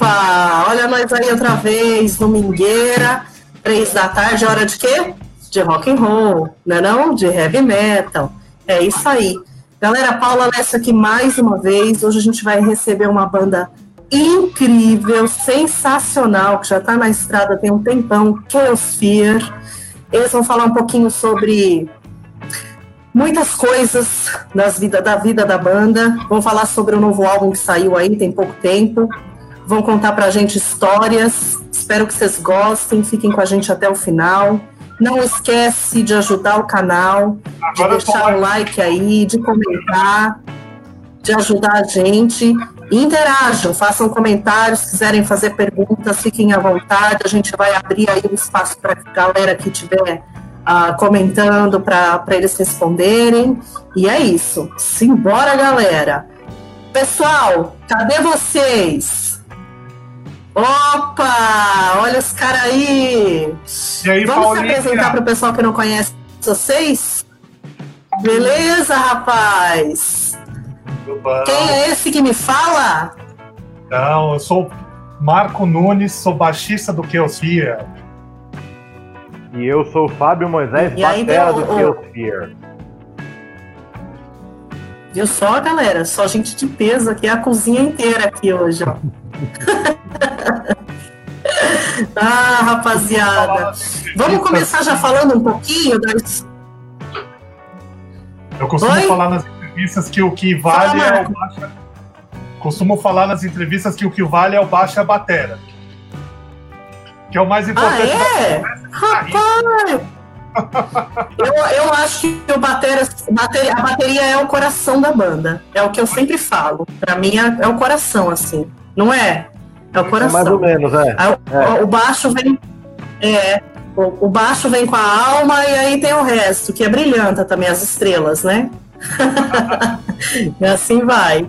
Opa! Olha nós aí outra vez, domingueira, três da tarde, hora de quê? De rock and roll, né não? De heavy metal. É isso aí. Galera, Paula Lessa aqui mais uma vez. Hoje a gente vai receber uma banda incrível, sensacional, que já está na estrada tem um tempão, Chaos Fear. Eles vão falar um pouquinho sobre muitas coisas das vida, da vida da banda. Vão falar sobre o novo álbum que saiu aí, tem pouco tempo. Vão contar pra gente histórias. Espero que vocês gostem, fiquem com a gente até o final. Não esquece de ajudar o canal, de deixar o like aí, de comentar, de ajudar a gente. interajam, façam comentários, se quiserem fazer perguntas, fiquem à vontade. A gente vai abrir aí um espaço para a galera que estiver uh, comentando para eles responderem. E é isso. Simbora, galera! Pessoal, cadê vocês? Opa! Olha os caras aí! aí Vamos Paulinha? se apresentar para o pessoal que não conhece vocês? Beleza, rapaz? Quem é esse que me fala? Não, eu sou Marco Nunes, sou baixista do Keosphere. E eu sou o Fábio Moisés, e batera do Keosphere. Viu só, galera? Só gente de peso aqui, a cozinha inteira aqui hoje, ó. ah, rapaziada. Vamos começar já falando um pouquinho das. Eu costumo Oi? falar nas entrevistas que o que vale Fala, é o baixa. Costumo falar nas entrevistas que o que vale é o baixo e a batera. Que é o mais importante. Ah, é? Rapaz! Eu, eu acho que o a bateria é o coração da banda. É o que eu sempre falo. Pra mim é, é o coração, assim. Não é? É o coração. É mais ou menos, é. O, é. o, baixo vem. É. O, o, baixo vem com a alma e aí tem o resto, que é brilhanta também, as estrelas, né? e assim vai.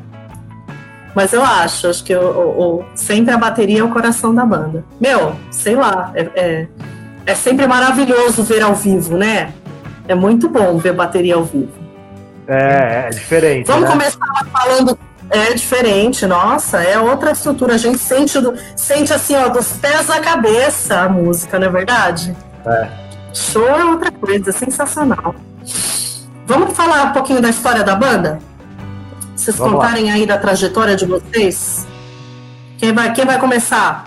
Mas eu acho, acho que o, o, sempre a bateria é o coração da banda. Meu, sei lá, é, é, é, sempre maravilhoso ver ao vivo, né? É muito bom ver bateria ao vivo. É, é diferente. Vamos né? começar falando. É diferente, nossa, é outra estrutura. A gente sente, do, sente assim, ó, dos pés à cabeça a música, não é verdade? É. Show é outra coisa, sensacional. Vamos falar um pouquinho da história da banda? Vocês Vamos contarem lá. aí da trajetória de vocês? Quem vai, quem vai começar?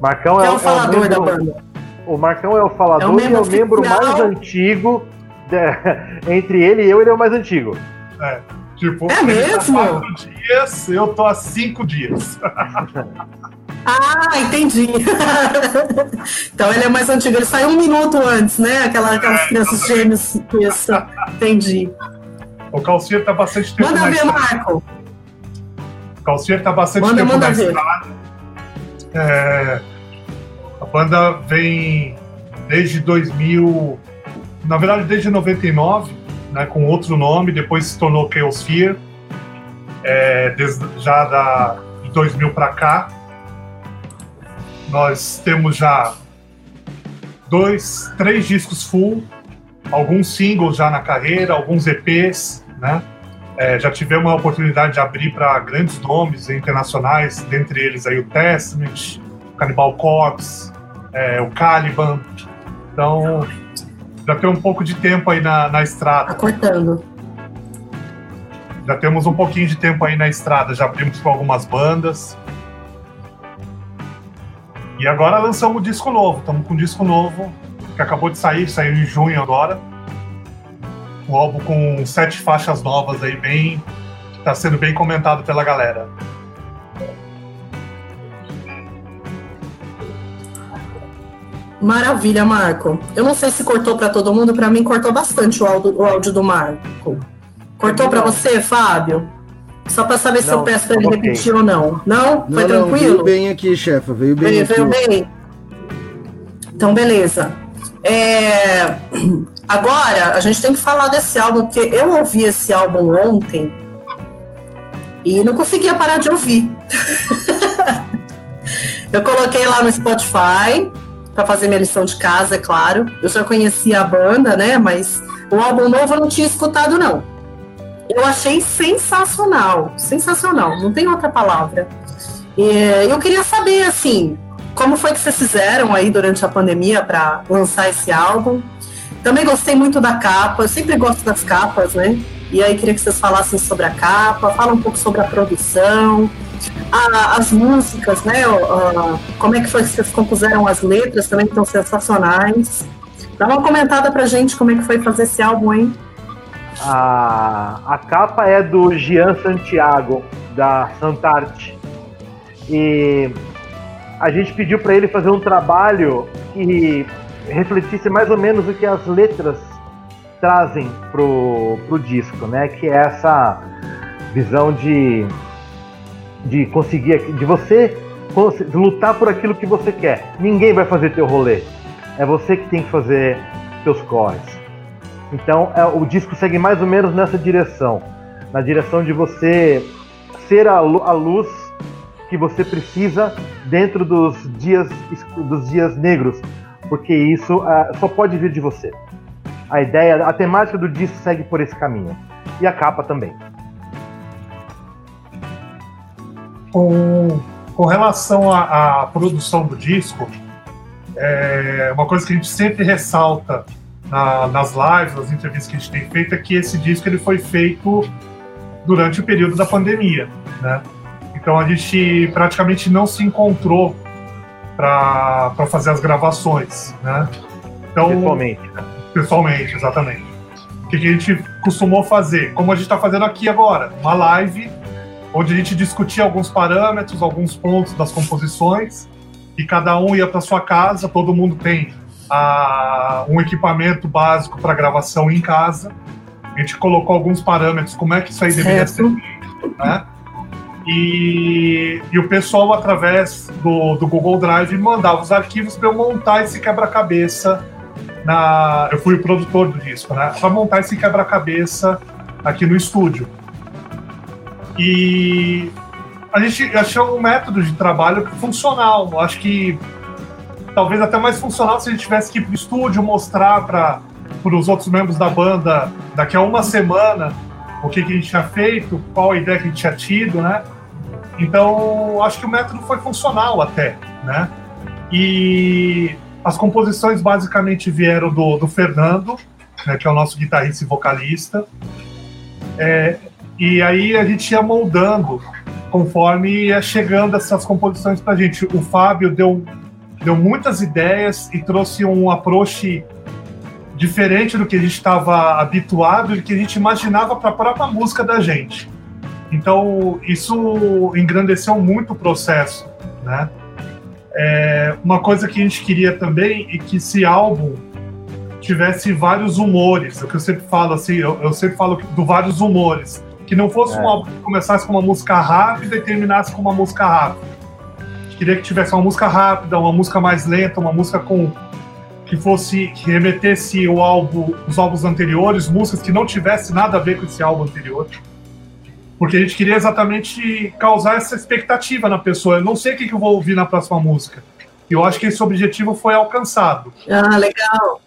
Marcão quem é, é o falador é o da banda. O Marcão é o falador é o e é o membro mais antigo. De, entre ele e eu, ele é o mais antigo. É. Tipo, é mesmo? Tá quatro dias, eu tô há cinco dias. ah, entendi. então ele é mais antigo. Ele saiu um minuto antes, né? Aquela, aquelas é, crianças gêmeas. Isso. Entendi. O Calcier tá bastante tempo manda ver. Marco. O Calcier tá bastante manda, tempo manda na ver. estrada. É, banda vem desde 2000, na verdade desde 99, né, com outro nome, depois se tornou Chaos Fear, é, desde, já da, de 2000 para cá. Nós temos já dois, três discos full, alguns singles já na carreira, alguns EPs, né? É, já tivemos a oportunidade de abrir para grandes nomes internacionais, dentre eles aí o Testament, Cannibal Corpse, é, o Caliban. Então, já tem um pouco de tempo aí na, na estrada. Tá cortando. Já temos um pouquinho de tempo aí na estrada, já abrimos com algumas bandas. E agora lançamos um disco novo, estamos com um disco novo, que acabou de sair, saiu em junho agora um álbum com sete faixas novas aí, bem. tá sendo bem comentado pela galera. Maravilha, Marco. Eu não sei se cortou para todo mundo, para mim cortou bastante o áudio, o áudio do Marco. Cortou para você, Fábio? Só para saber não, se eu peço para ele okay. repetir ou não. Não? Foi não, tranquilo? Não, veio bem aqui, chefa. Veio bem veio, aqui. Veio bem? Então, beleza. É... Agora, a gente tem que falar desse álbum, porque eu ouvi esse álbum ontem e não conseguia parar de ouvir. eu coloquei lá no Spotify para fazer minha lição de casa, é claro. Eu já conhecia a banda, né? Mas o álbum novo eu não tinha escutado, não. Eu achei sensacional, sensacional, não tem outra palavra. E eu queria saber, assim, como foi que vocês fizeram aí durante a pandemia para lançar esse álbum? Também gostei muito da capa, eu sempre gosto das capas, né? E aí queria que vocês falassem sobre a capa, fala um pouco sobre a produção, a, as músicas, né? Como é que foi que vocês compuseram as letras, também estão sensacionais. Dá uma comentada pra gente como é que foi fazer esse álbum, hein? A, a capa é do Gian Santiago, da Santarte. E a gente pediu para ele fazer um trabalho que refletisse mais ou menos o que as letras trazem pro, pro disco, né? Que é essa visão de, de conseguir, de você lutar por aquilo que você quer. Ninguém vai fazer teu rolê. É você que tem que fazer teus corres. Então é, o disco segue mais ou menos nessa direção, na direção de você ser a, a luz que você precisa dentro dos dias dos dias negros, porque isso uh, só pode vir de você. A ideia, a temática do disco segue por esse caminho e a capa também. Com, com relação à, à produção do disco, é uma coisa que a gente sempre ressalta na, nas lives, nas entrevistas que a gente tem feito, é que esse disco ele foi feito durante o período da pandemia, né? Então a gente praticamente não se encontrou para fazer as gravações, né? Então, pessoalmente. Pessoalmente, exatamente. O que, que a gente costumou fazer? Como a gente está fazendo aqui agora, uma live onde a gente discutia alguns parâmetros, alguns pontos das composições, e cada um ia para sua casa, todo mundo tem ah, um equipamento básico para gravação em casa. A gente colocou alguns parâmetros, como é que isso aí deveria ser feito, né? E, e o pessoal, através do, do Google Drive, mandava os arquivos para eu montar esse quebra-cabeça. Na, eu fui o produtor do disco, né? Para montar esse quebra-cabeça aqui no estúdio. E a gente achou um método de trabalho funcional. Acho que talvez até mais funcional se a gente tivesse que ir para o estúdio mostrar para os outros membros da banda daqui a uma semana o que, que a gente tinha feito, qual a ideia que a gente tinha tido, né? Então, acho que o método foi funcional até, né? E as composições basicamente vieram do, do Fernando, né, que é o nosso guitarrista e vocalista. É, e aí a gente ia moldando conforme ia chegando essas composições pra gente. O Fábio deu, deu muitas ideias e trouxe um approach diferente do que a gente estava habituado e que a gente imaginava para a própria música da gente. Então, isso engrandeceu muito o processo, né? É, uma coisa que a gente queria também é que esse álbum tivesse vários humores, é o que eu sempre falo assim, eu, eu sempre falo do vários humores, que não fosse é. um álbum que começasse com uma música rápida e terminasse com uma música rápida. A gente queria que tivesse uma música rápida, uma música mais lenta, uma música com que fosse que remetesse o álbum, os álbuns anteriores, músicas que não tivesse nada a ver com esse álbum anterior porque a gente queria exatamente causar essa expectativa na pessoa. Eu não sei o que, eu vou ouvir na próxima música. E eu acho que esse objetivo foi alcançado. Ah, legal.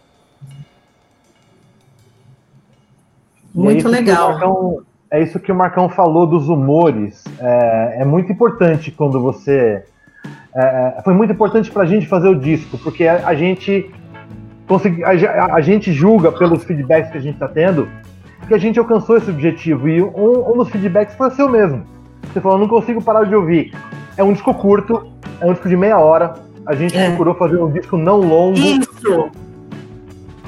Muito é legal. Marcão, é isso que o Marcão falou dos humores. É, é muito importante quando você. É, é foi muito importante para a gente fazer o disco, porque a, a gente consegui, a, a, gente julga pelos feedbacks que a gente está tendo que a gente alcançou esse objetivo. E um, um dos feedbacks foi seu mesmo. Você falou, não consigo parar de ouvir. É um disco curto, é um disco de meia hora. A gente é. procurou fazer um disco não longo. Isso!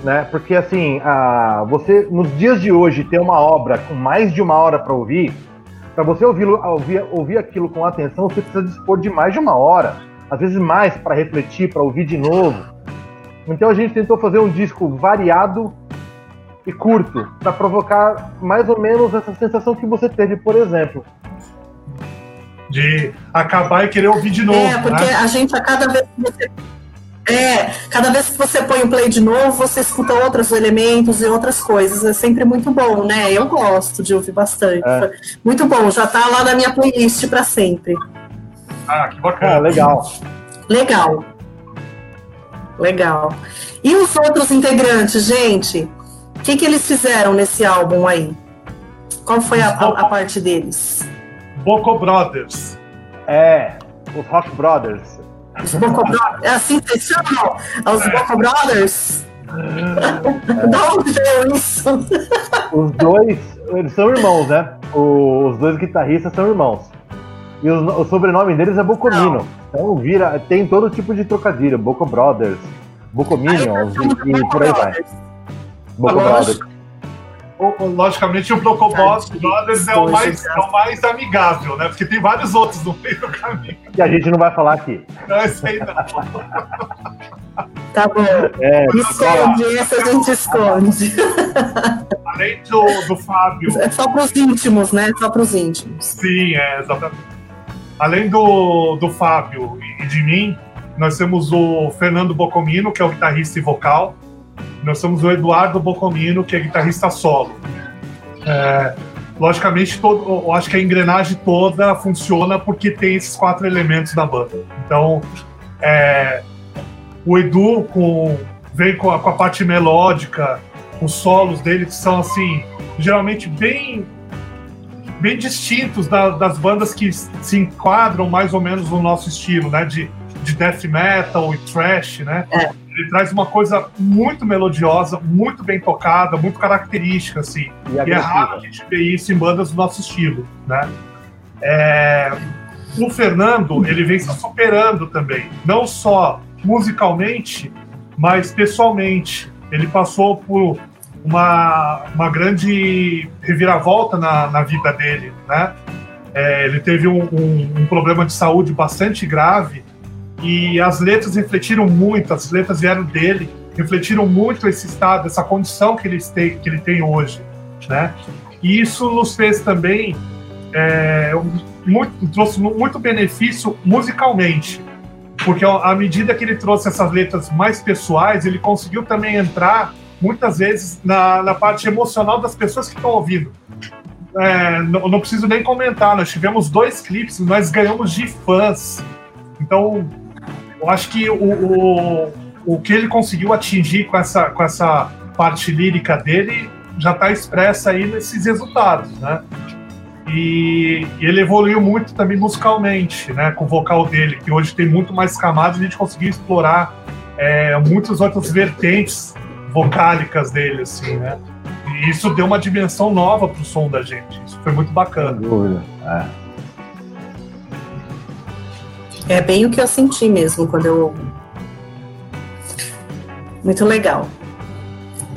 Né? Porque assim, a, você nos dias de hoje ter uma obra com mais de uma hora para ouvir, para você ouvir, ouvir, ouvir aquilo com atenção, você precisa dispor de mais de uma hora, às vezes mais para refletir, para ouvir de novo. Então a gente tentou fazer um disco variado e curto, para provocar mais ou menos essa sensação que você teve, por exemplo. De acabar e querer ouvir de novo. É, porque né? a gente, a cada vez que você. É, cada vez que você põe o play de novo, você escuta outros elementos e outras coisas. É sempre muito bom, né? Eu gosto de ouvir bastante. É. Muito bom, já tá lá na minha playlist para sempre. Ah, que bacana. Ah, legal. Legal. Legal. E os outros integrantes, gente? O que, que eles fizeram nesse álbum aí? Qual foi a, a, a parte deles? Boco Brothers. É, os Rock Brothers. Os Boco Brothers. É assim que chamam? É Os Boco Brothers? Da onde veio isso? Os dois, eles são irmãos, né? O- os dois guitarristas são irmãos. E os- o sobrenome deles é Bocomino. Então vira, tem todo tipo de trocadilho. Boco Brothers, Bocominions e, e por aí vai. Boco Brothers. Logicamente, o Brocobos Brothers é o, mais, exatos. é o mais amigável, né? Porque tem vários outros no meio do caminho. Que a gente não vai falar aqui. Não, esse aí não. Tá bom. É, Esconde, essa a gente esconde. Além do, do Fábio, É só pros íntimos, né? Só pros íntimos. sim, é, exatamente. Além do, do Fábio e de mim, nós temos o Fernando Bocomino, que é o guitarrista e vocal. Nós temos o Eduardo Bocomino, que é guitarrista solo. É, logicamente, todo, eu acho que a engrenagem toda funciona porque tem esses quatro elementos da banda. Então, é, o Edu com, vem com a, com a parte melódica, os solos dele que são assim, geralmente bem bem distintos da- das bandas que se enquadram mais ou menos no nosso estilo, né? De, de death metal e thrash, né? É. Ele traz uma coisa muito melodiosa, muito bem tocada, muito característica, assim. e E é raro a gente ver isso em bandas do nosso estilo, né? É, O Fernando, ele vem se superando também, não só musicalmente, mas pessoalmente. Ele passou por uma, uma grande reviravolta na, na vida dele, né? É, ele teve um, um- um problema de saúde bastante grave e as letras refletiram muito, as letras vieram dele, refletiram muito esse estado, essa condição que ele tem, que ele tem hoje, né? E isso nos fez também é, muito, trouxe mu- muito benefício musicalmente, porque à medida que ele trouxe essas letras mais pessoais, ele conseguiu também entrar muitas vezes na, na parte emocional das pessoas que estão ouvindo. É, não, não preciso nem comentar, nós tivemos dois clipes, nós ganhamos de fãs. Então, eu acho que o, o, o que ele conseguiu atingir com essa, com essa parte lírica dele já está expressa aí nesses resultados, né? E, ele evoluiu muito também musicalmente, né? Com o vocal dele, que hoje tem muito mais camadas e a gente conseguiu explorar é, muitas outras vertentes vocálicas dele, assim, né? E isso deu uma dimensão nova pro som da gente. Isso foi muito Sem bacana. dúvida. É. É bem o que eu senti mesmo quando eu ouvi. Muito legal.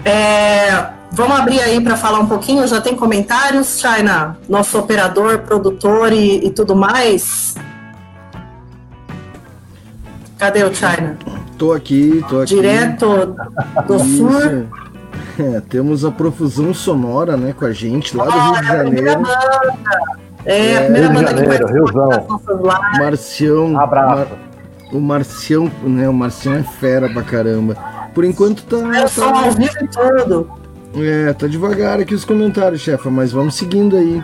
É, vamos abrir aí para falar um pouquinho. Já tem comentários, China? Nosso operador, produtor e, e tudo mais. Cadê o China? Tô aqui, tô aqui. Direto do sul. É, temos a profusão sonora, né, com a gente lá do Rio de Janeiro. É, a primeira Rio de banda que Janeiro, nossas lives. Marcião. Abraço. Mar- o Marcião, né? O Marcião é fera pra caramba. Por enquanto tá. É som tá ao vivo tudo. é, tá devagar aqui os comentários, chefa, mas vamos seguindo aí.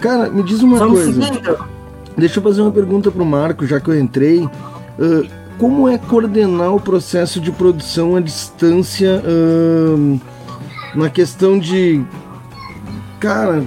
Cara, me diz uma Vamos coisa. seguindo? Deixa eu fazer uma pergunta pro Marco, já que eu entrei. Ah, como é coordenar o processo de produção à distância ahn, na questão de. Cara,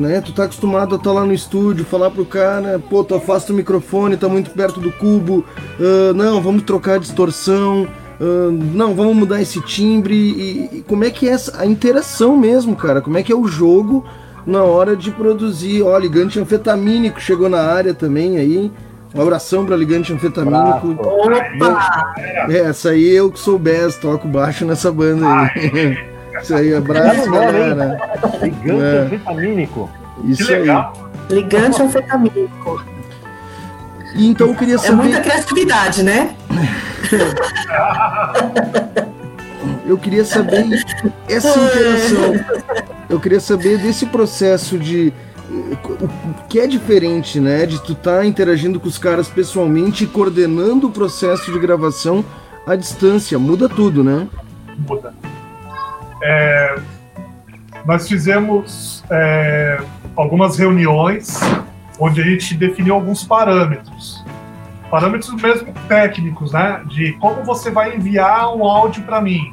né? Tu tá acostumado a estar lá no estúdio, falar pro cara, pô, tu afasta o microfone, tá muito perto do cubo, ah, não, vamos trocar a distorção, ah, não, vamos mudar esse timbre. E, e como é que é essa, a interação mesmo, cara? Como é que é o jogo na hora de produzir? Ó, ligante anfetamínico chegou na área também aí. Um abração pra ligante anfetamínico. Opa! É, essa aí eu que sou Bess, toco baixo nessa banda aí. Isso aí, hein? galera. Gigante É. anfetamínico. Que Isso aí. legal. Ligante anfetamínico. E então eu queria É muita saber, criatividade, né? eu queria saber essa interação. Eu queria saber desse processo de o que é diferente, né, de tu tá interagindo com os caras pessoalmente e coordenando o processo de gravação à distância, muda tudo, né? muda. É, nós fizemos é, algumas reuniões onde a gente definiu alguns parâmetros. Parâmetros mesmo técnicos, né? De como você vai enviar um áudio para mim,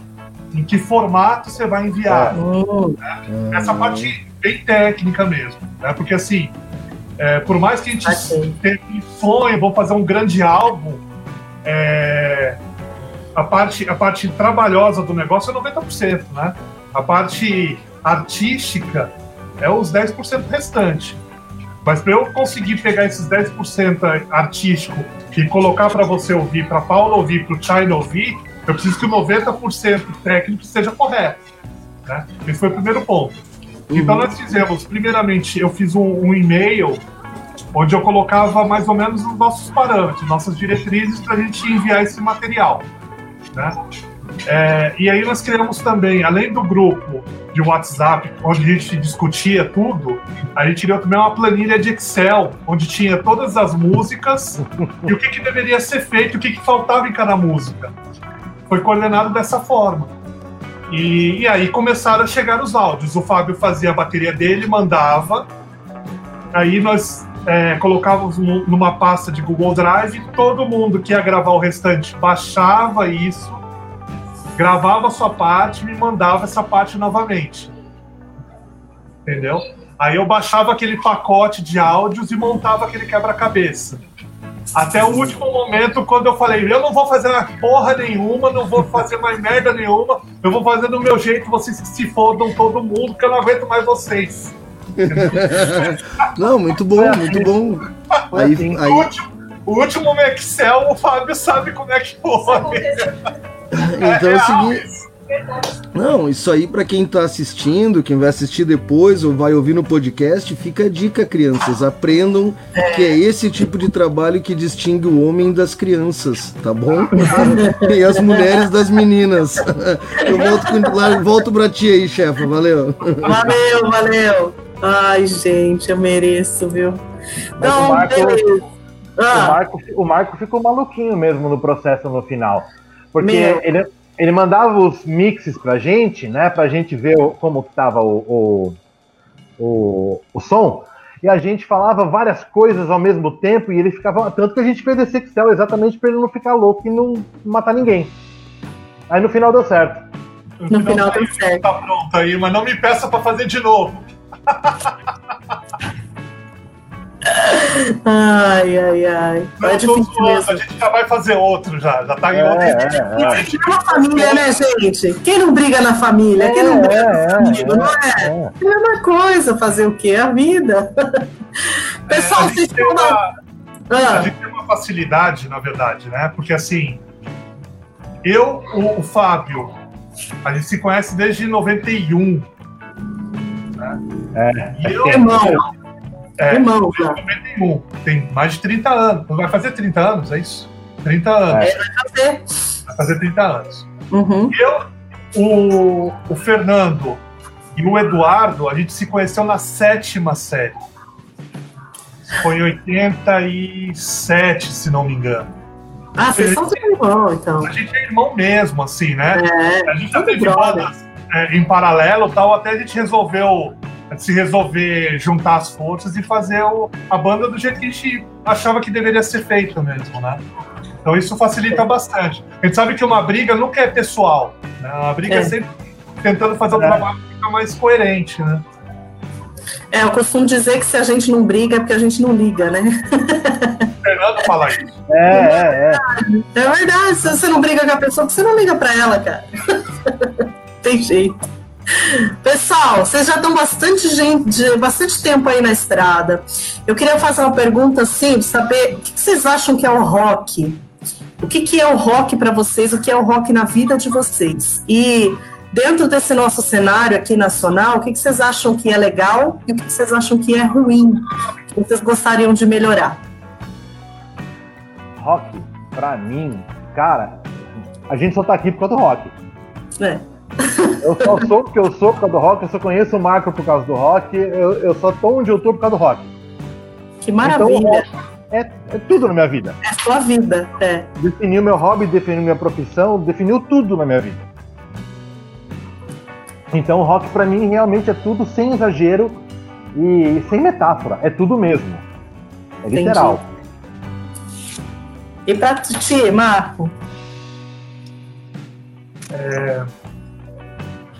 em que formato você vai enviar. Hum, Essa parte bem técnica mesmo, né? Porque assim, É, por mais que a gente Ok. teve sonho, vamos fazer um grande álbum, é, a, parte, a parte trabalhosa do negócio é 90%, né? A parte artística é os 10% restante. Mas para eu conseguir pegar esses 10% artístico e colocar para você ouvir, para Paula ouvir, para o China ouvir, eu preciso que o 90% técnico seja correto. Né? Esse foi o primeiro ponto. Então nós fizemos, primeiramente, eu fiz um, um e-mail onde eu colocava mais ou menos os nossos parâmetros, nossas diretrizes para a gente enviar esse material. Né? É, e aí nós criamos também, além do grupo de WhatsApp, onde a gente discutia tudo, a gente criou também uma planilha de Excel, onde tinha todas as músicas e o que, que deveria ser feito, o que, que faltava em cada música. Foi coordenado dessa forma. E, e aí começaram a chegar os áudios. O Fábio fazia a bateria dele, mandava. Aí nós é, colocávamos nu- numa pasta de Google Drive. Todo mundo que ia gravar o restante baixava isso, gravava sua parte e me mandava essa parte novamente. Entendeu? Aí eu baixava aquele pacote de áudios e montava aquele quebra-cabeça. Até o último momento, quando eu falei, eu não vou fazer porra nenhuma, não vou fazer mais merda nenhuma, eu vou fazer do meu jeito, vocês se fodam todo mundo, que eu não aguento mais vocês. Não, muito bom, muito bom. Foi Aí, assim. O aí, último, o último no Excel, o Fábio sabe como é que foi. então é o real seguinte. Não, isso aí pra quem tá assistindo, quem vai assistir depois ou vai ouvir no podcast, fica a dica, crianças. Aprendam que é esse tipo de trabalho que distingue o homem das crianças, tá bom? e as mulheres das meninas. Eu volto, volto pra ti aí, chefa. Valeu. Valeu, valeu. Ai, gente, eu mereço, viu? Mas o Marco- beleza. O Ah, Marco, o Marco ficou maluquinho mesmo no processo no final. Porque Meu. ele, ele mandava os mixes pra gente, né? Pra gente ver como que tava o, o, o, o som. E a gente falava várias coisas ao mesmo tempo e ele ficava. Tanto que a gente fez esse Excel exatamente pra ele não ficar louco e não matar ninguém. Aí no final deu certo. No final deu certo. Tá pronto aí, mas não me peça pra fazer de novo. Ai, ai, ai. Não, É difícil mesmo. a gente já vai fazer outro já. Já tá em É, outro. é, é. É uma família, né, gente? Quem não briga na família? Quem não briga É, com é, amigo, não é? é. É a mesma coisa, fazer o quê? A vida. Pessoal, a, vocês gente tem estão uma, a Ah, gente tem uma facilidade, na verdade, né? Porque assim, eu, o, o Fábio, a gente se conhece desde 91. Né? É. E eu, irmão. É. Irmão, já. 91, tem mais de 30 anos. Vai fazer 30 anos, é isso? 30 anos. É. Fazer. Vai fazer 30 anos. Uhum. Eu, o, o Fernando e o Eduardo, a gente se conheceu na sétima série. Foi em 87, se não me engano. Ah, vocês são tudo irmão, então. A gente é irmão mesmo, assim, né? É. A gente já teve brother. bandas é, em paralelo tal, até a gente resolveu se resolver juntar as forças e fazer o- a banda do jeito que a gente achava que deveria ser feito mesmo, né? Então isso facilita bastante. A gente sabe que uma briga nunca é pessoal, né? Uma briga é, É. sempre tentando fazer o É. trabalho ficar mais coerente, né? É, eu costumo dizer que se a gente não briga é porque a gente não liga, né? O Fernando fala isso. É, é, é. É verdade, se você não briga com a pessoa, você não liga pra ela, cara. Tem jeito. Pessoal, vocês já estão bastante gente, bastante tempo aí na estrada. Eu queria fazer uma pergunta assim, saber o que vocês acham que é o rock? O que, que é o rock para vocês? O que é o rock na vida de vocês? E dentro desse nosso cenário aqui nacional, o que, que vocês acham que é legal e o que, que vocês acham que é ruim? O que vocês gostariam de melhorar? Rock, pra mim, cara, a gente só tá aqui por causa do rock. É. Eu só sou o que eu sou por causa do rock, eu só conheço o Marco por causa do rock, eu, eu só tô onde eu tô por causa do rock. Que maravilha! Então, É, é tudo na minha vida. É a sua vida, é. Definiu meu hobby, definiu minha profissão, definiu tudo na minha vida. Então, o rock pra mim realmente é tudo sem exagero e sem metáfora. É tudo mesmo. É Entendi. literal. E pra ti, Marco?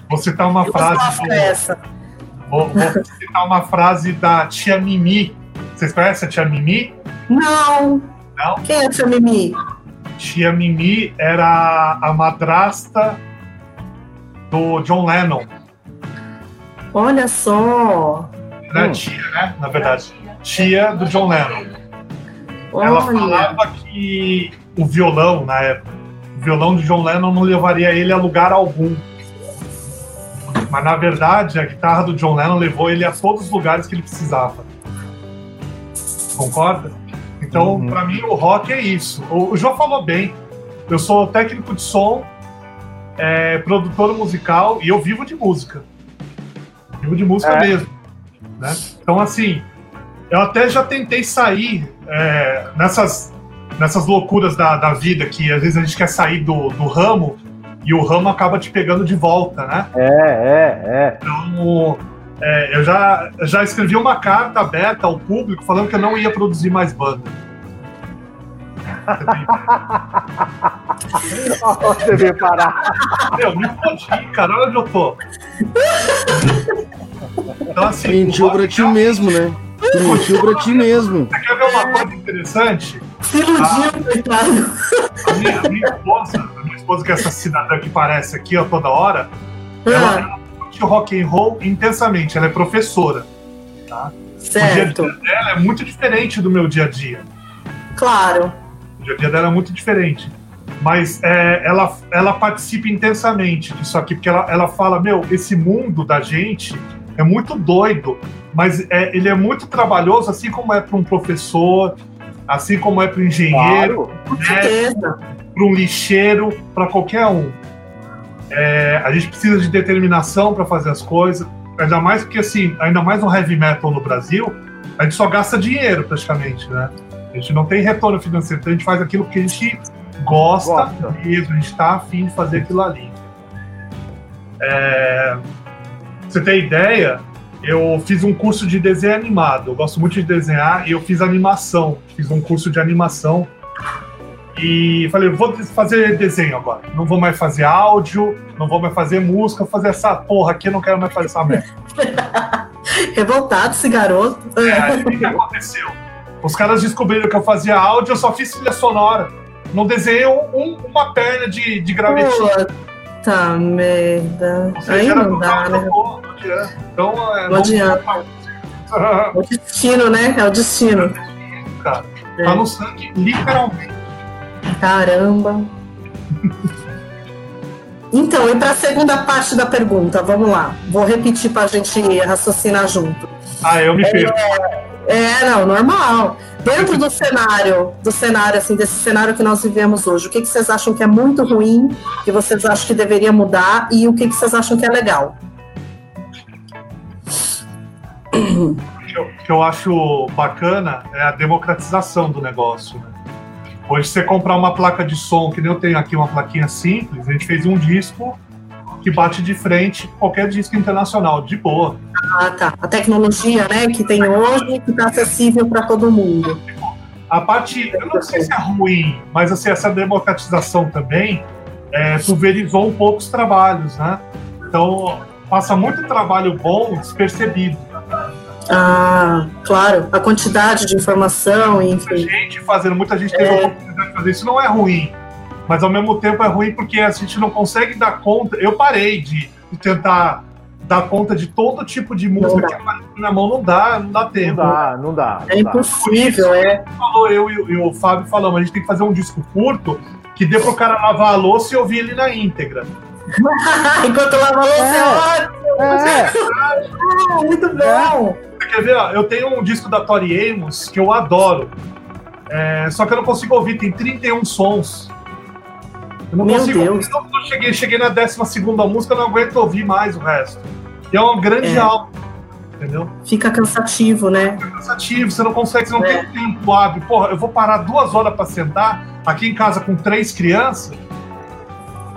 Vou citar uma Eu frase. do- dessa. Vou, vou citar uma frase da tia Mimi, Vocês conhecem a tia Mimi? Não. Não? Quem é a tia Mimi? Tia Mimi era a madrasta do John Lennon. Olha só. Né? Hum. Tia, né? Na verdade. Tia do John Lennon. Ela Olha. falava que o violão, na época, o violão de John Lennon não levaria ele a lugar algum. Mas na verdade, a guitarra do John Lennon levou ele a todos os lugares que ele precisava. Concorda? Então, Uhum. pra mim, o rock é isso. O, o João falou bem. Eu sou técnico de som, é, produtor musical e eu vivo de música. Vivo de música É. mesmo. né? Então, assim, eu até já tentei sair é, nessas, nessas loucuras da, da vida que às vezes a gente quer sair do, do ramo e o ramo acaba te pegando de volta, né? É, é, é. Então, é, eu já, já escrevi uma carta aberta ao público falando que eu não ia produzir mais banda. Ó, Você veio parar. Meu, me fodi, cara, olha onde eu tô. Então, assim, Mentiu pra ti mesmo, né? Tu mentiu pra ti mesmo. Você quer ver uma coisa interessante? Se iludiu, coitado. A minha, a minha esposa, esposa, que é essa cidadã que parece aqui ó, toda hora, ela, Ah, ela curte rock and roll intensamente, ela é professora. O dia a certo. dia dela é muito diferente do meu dia a dia. Claro. O dia a dia dela é muito diferente. Mas é, ela, ela participa intensamente disso aqui, porque ela, ela fala: Meu, esse mundo da gente é muito doido, mas é, ele é muito trabalhoso, assim como é para um professor, assim como é para um engenheiro, Claro. Com certeza. Para um lixeiro, para qualquer um. É, a gente precisa de determinação para fazer as coisas, ainda mais porque, assim, ainda mais no heavy metal no Brasil, a gente só gasta dinheiro praticamente, né? A gente não tem retorno financeiro, então a gente faz aquilo que a gente gosta, Gosta. mesmo, a gente está afim de fazer aquilo ali. É, você ter ideia, eu fiz um curso de desenho animado. Eu gosto muito de desenhar e eu fiz animação. Fiz um curso de animação e falei, vou fazer desenho agora. Não vou mais fazer áudio, não vou mais fazer música, vou fazer essa porra aqui, não quero mais fazer essa merda. Revoltado esse garoto. É, aí, o que aconteceu? Os caras descobriram que eu fazia áudio, eu só fiz trilha sonora. Não desenhei um- um- uma perna de, de gravetinho. Puta merda. Ou seja, Aí não dá, né? vou, não adianta. Então, é, Não adianta. É o destino, né? É o destino. Cara, É. tá no sangue, literalmente. Caramba. Então, e para a segunda parte da pergunta, vamos lá. Vou repetir para a gente raciocinar junto. Ah, eu me perco. É, não, normal. Dentro do cenário, do cenário, assim, desse cenário que nós vivemos hoje, o que, que vocês acham que é muito ruim, que vocês acham que deveria mudar e o que, que vocês acham que é legal? O que eu, que eu acho bacana é a democratização do negócio. Né? Hoje, você comprar uma placa de som, que nem eu tenho aqui uma plaquinha simples, a gente fez um disco que bate de frente qualquer disco internacional, de boa. Ah, tá. A tecnologia, né, que tem hoje, que está acessível para todo mundo. A parte, eu não sei se é ruim, mas assim, essa democratização também é, pulverizou um pouco os trabalhos, né? Então, passa muito trabalho bom despercebido. Ah, claro. A quantidade de informação, Muita enfim. gente fazendo, muita gente teve É. a oportunidade de fazer isso, não é ruim. Mas ao mesmo tempo é ruim porque a gente não consegue dar conta. Eu parei de, de tentar dar conta de todo tipo de música que aparece na mão, não dá, não dá Não tempo. dá, não dá. É não dá. impossível, é. falou, eu e, o- e o Fábio falamos, a gente tem que fazer um disco curto que dê pro cara lavar a louça e ouvir ele na íntegra. Enquanto lava a louça, É. É, ah, muito bom. Você quer ver? ó, Eu tenho um disco da Tori Amos que eu adoro. É, só que eu não consigo ouvir, tem 31 sons. Eu não Meu consigo Deus. Quando eu cheguei, cheguei na 12 música, eu não aguento ouvir mais o resto. E é um grande É. álbum, entendeu? Fica cansativo, né? É cansativo, você não consegue, você não É. tem tempo hábil. Porra, eu vou parar duas horas pra sentar aqui em casa com três crianças.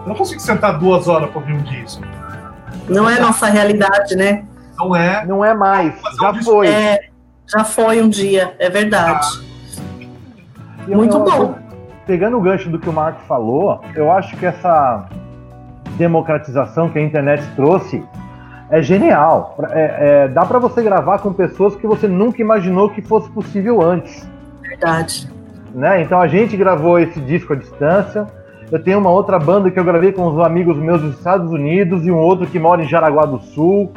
Eu não consigo sentar duas horas pra ouvir um disco. Não é nossa realidade, né? Não é. não é mais. Já foi. É, já foi um dia, é verdade. Eu- Muito eu- bom. Pegando o gancho do que o Marco falou, eu acho que essa democratização que a internet trouxe é genial. É, é, dá para você gravar com pessoas que você nunca imaginou que fosse possível antes. Verdade. Né? Então a gente gravou esse disco à distância. Eu tenho uma outra banda que eu gravei com uns amigos meus dos Estados Unidos e um outro que mora em Jaraguá do Sul.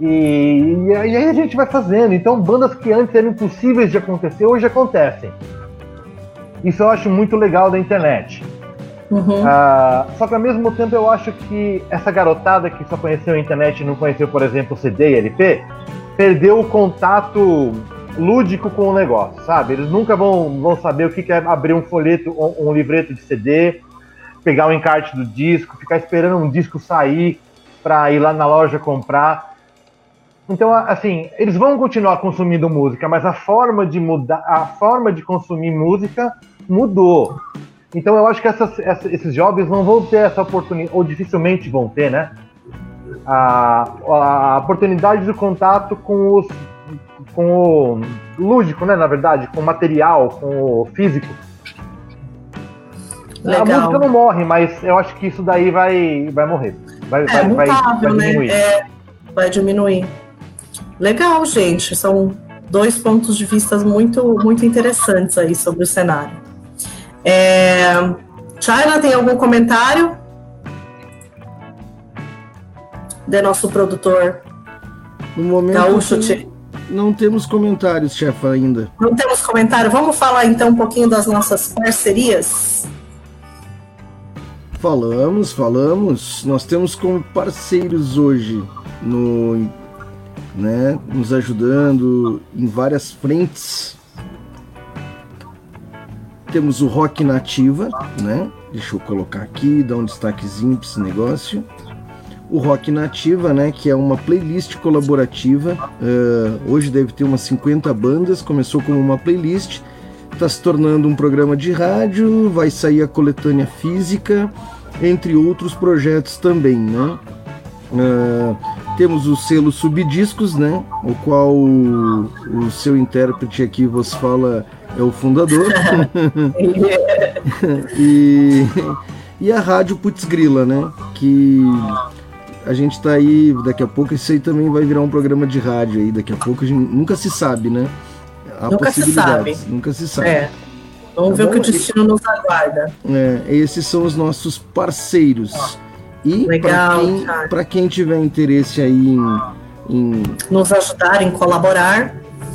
E, e aí a gente vai fazendo. Então, bandas que antes eram impossíveis de acontecer, hoje acontecem. Isso eu acho muito legal da internet. Uhum. Uh, só que ao mesmo tempo eu acho que essa garotada que só conheceu a internet e não conheceu, por exemplo, CD e LP, perdeu o contato lúdico com o negócio, sabe? Eles nunca vão, vão saber o que é abrir um folheto, um, um livreto de CD, pegar o encarte do disco, ficar esperando um disco sair para ir lá na loja comprar. Então, assim, eles vão continuar consumindo música, mas a forma de mudar, a forma de consumir música mudou. Então eu acho que essas, essas, esses jovens não vão ter essa oportunidade, ou dificilmente vão ter, né? A, a oportunidade do contato com, os, com o lúdico, né? Na verdade, com o material, com o físico. Legal. A música não morre, mas eu acho que isso daí vai, vai morrer. Vai, é, vai, mutável, vai, vai diminuir. Né? É, vai diminuir. Legal, gente. São dois pontos de vista muito, muito interessantes aí sobre o cenário. É... China, tem algum comentário? De nosso produtor no momento Gaúcho, não temos comentários, chefe, ainda. Não temos comentário. Vamos falar então um pouquinho das nossas parcerias? Falamos, falamos. Nós temos como parceiros hoje no, né, nos ajudando em várias frentes temos o Rock Nativa, né? Deixa eu colocar aqui, dar um destaquezinho para esse negócio. O Rock Nativa, né? Que é uma playlist colaborativa. Uh, hoje deve ter umas 50 bandas. Começou como uma playlist, está se tornando um programa de rádio. Vai sair a coletânea física, entre outros projetos também, né? Uh, temos o selo Subdiscos, né? O qual o, o seu intérprete aqui vos fala é o fundador. e, e a rádio Putz Grila, né? Que a gente está aí, daqui a pouco isso aí também vai virar um programa de rádio aí, daqui a pouco a gente, nunca se sabe, né? Há nunca se sabe. Nunca se sabe. É. Vamos tá ver bom? o que o destino nos aguarda. É, esses são os nossos parceiros. E para quem, quem tiver interesse aí em, em, Nos ajudar, em colaborar.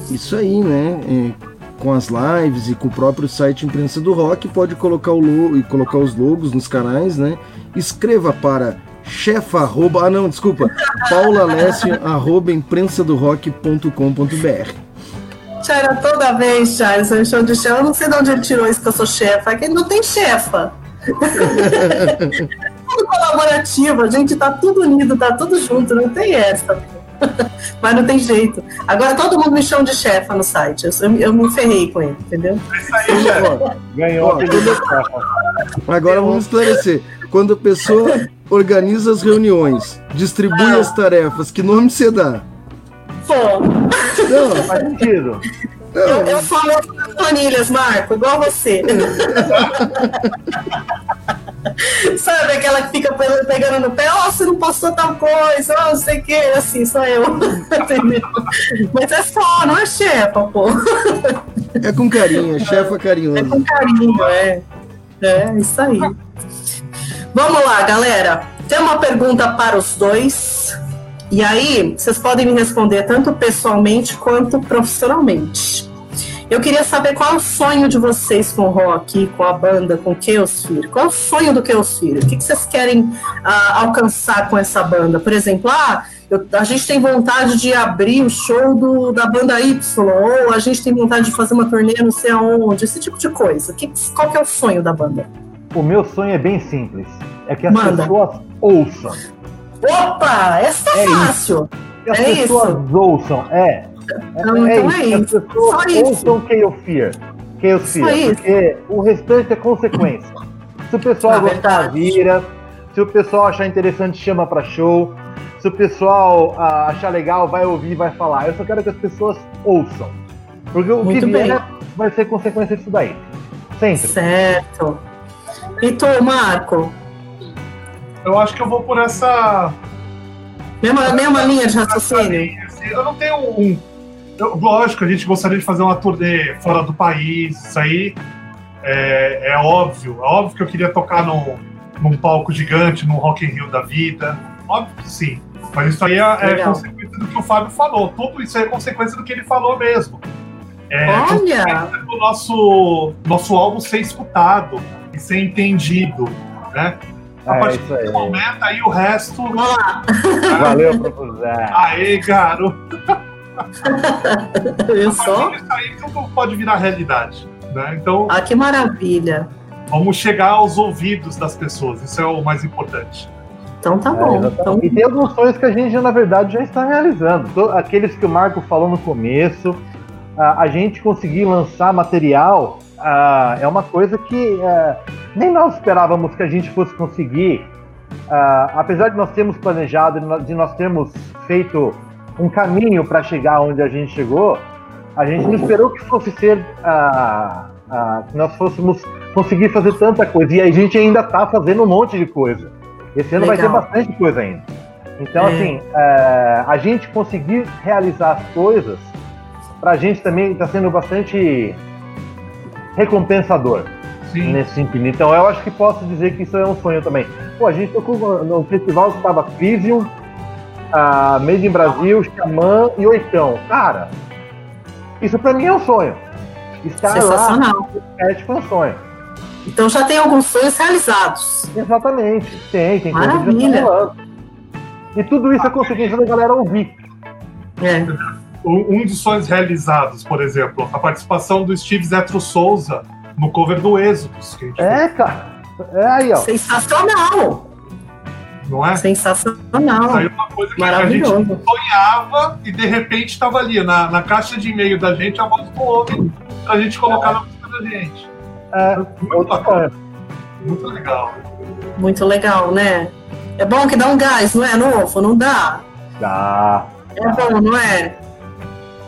Isso aí, né? É, com as lives e com o próprio site Imprensa do Rock, pode colocar o logo e colocar os logos nos canais, né? Escreva para chefa arroba, ah não, desculpa, paulalessio arroba imprensadorock.com.br Tira toda vez, Charles, eu show de chefe, eu não sei de onde ele tirou isso que eu sou chefa, é que ele não tem chefa. tudo colaborativo, a gente tá tudo unido, tá tudo junto, não tem essa. Mas não tem jeito. Agora todo mundo me chama de chefa no site. Eu, eu me ferrei com ele, entendeu? Ganhou. Agora vamos esclarecer. Quando a pessoa organiza as reuniões, distribui ah. as tarefas, que nome você dá? Pô. Não, faz sentido. Eu, eu falo planilhas, Marco, igual você. Sabe aquela que fica pegando no pé, ó, oh, você não passou tal coisa, ó, oh, não sei o que, assim, sou eu. Entendeu? Mas é só, não é chefa, pô. É com carinho, é chefa carinhoso. É com carinho, é. É, isso aí. Vamos lá, galera. Tem uma pergunta para os dois. E aí, vocês podem me responder tanto pessoalmente quanto profissionalmente. Eu queria saber qual é o sonho de vocês com o rock, com a banda, com o Keosphere. Qual é o sonho do Keosphere? O que, vocês querem uh, alcançar com essa banda? Por exemplo, ah, eu, a gente tem vontade de abrir o show do, da banda Y, ou a gente tem vontade de fazer uma turnê não sei aonde, esse tipo de coisa. Que, qual que é o sonho da banda? O meu sonho é bem simples. É que as Manda. pessoas ouçam. Opa! Essa é, é fácil. Isso. Que as é pessoas isso. ouçam, é. Então, é, então é isso. As pessoas ouçam Chaos Fear. Chaos Fear. Porque o restante é consequência. Se o pessoal ah, gostar, verdade. vira. Se o pessoal achar interessante, chama para show. Se o pessoal ah, achar legal, vai ouvir, vai falar. Eu só quero que as pessoas ouçam. Porque o Muito que vier vai ser consequência disso daí. Sempre. Certo. E tu, Marco? Eu acho que eu vou por essa Mesma, mesma linha de raciocínio? Assim, eu não tenho um. Eu- lógico, a gente gostaria de fazer uma turnê fora do país, isso aí é, é óbvio. É óbvio que eu queria tocar num, num palco gigante, num Rock in Rio da vida. Óbvio que sim. Mas isso aí é, é consequência do que o Fábio falou. Tudo isso aí é consequência do que ele falou mesmo. É Olha! o nosso, nosso álbum ser escutado e ser entendido, né? A É partir isso aí. desse momento, aí o resto. Vamos lá. Valeu, professor. Aê, garoto! Viu só? disso aí tudo pode virar realidade. Né? Então, Ah, que maravilha. vamos chegar aos ouvidos das pessoas, isso é o mais importante. Então tá É, bom. Então, E tem alguns sonhos que a gente, na verdade, já está realizando. Aqueles que o Marco falou no começo, a, a gente conseguir lançar material é uma coisa que ah, nem nós esperávamos que a gente fosse conseguir. Ah, apesar de nós termos planejado, de nós- de nós termos feito um caminho para chegar onde a gente chegou, a gente não esperou que fosse ser ah, ah, que nós fôssemos conseguir fazer tanta coisa. E a gente ainda está fazendo um monte de coisa. Esse ano vai ter Legal. bastante coisa ainda. Então, É. assim, é, a gente conseguir realizar as coisas, pra gente também está sendo bastante recompensador Sim. nesse sentido. Então, eu acho que posso dizer que isso é um sonho também. Pô, a gente tocou no no festival que estava Crisium, a Made in Brasil, Xamã e Oitão. Cara, isso pra mim é um sonho. Estar lá sensacional. é tipo um sonho. Então já tem alguns sonhos realizados. Exatamente. Tem, tem Maravilha. tá rolando. E tudo isso é consequência da galera ouvir. É. Um, dos sonhos realizados, por exemplo, a participação do Steve Zetro Souza no cover do Êxodos, É, cara. É aí, ó. Sensacional. Não é? Sensacional. Saiu uma coisa que a gente Maravilhoso. sonhava e de repente estava ali na, na caixa de e-mail da gente a voz do homem pra gente colocar na música da gente. É, Muito bacana, sonho. muito legal. Muito legal, né? É bom que dá um gás, não é, novo? Não dá? Dá. É bom, não é?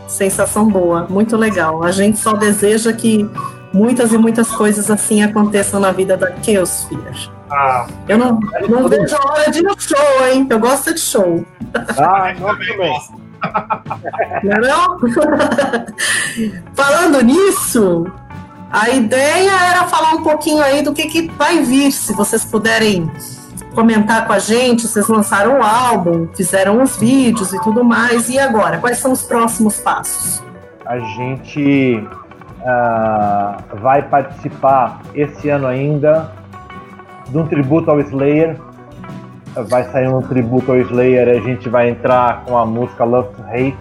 Sensação boa, muito legal. A gente só deseja que muitas e muitas coisas assim aconteçam na vida da Keosphere. Ah, Eu não, não vejo a hora de ir no show, hein? Eu gosto de show. Ah, eu nós também. Não não? Falando nisso, a ideia era falar um pouquinho aí do que, que vai vir, se vocês puderem comentar com a gente. Vocês lançaram o álbum, fizeram os vídeos e tudo mais. E agora? Quais são os próximos passos? A gente ah, vai participar esse ano ainda de um tributo ao Slayer. Vai sair um tributo ao Slayer, a gente vai entrar com a música Love to Hate.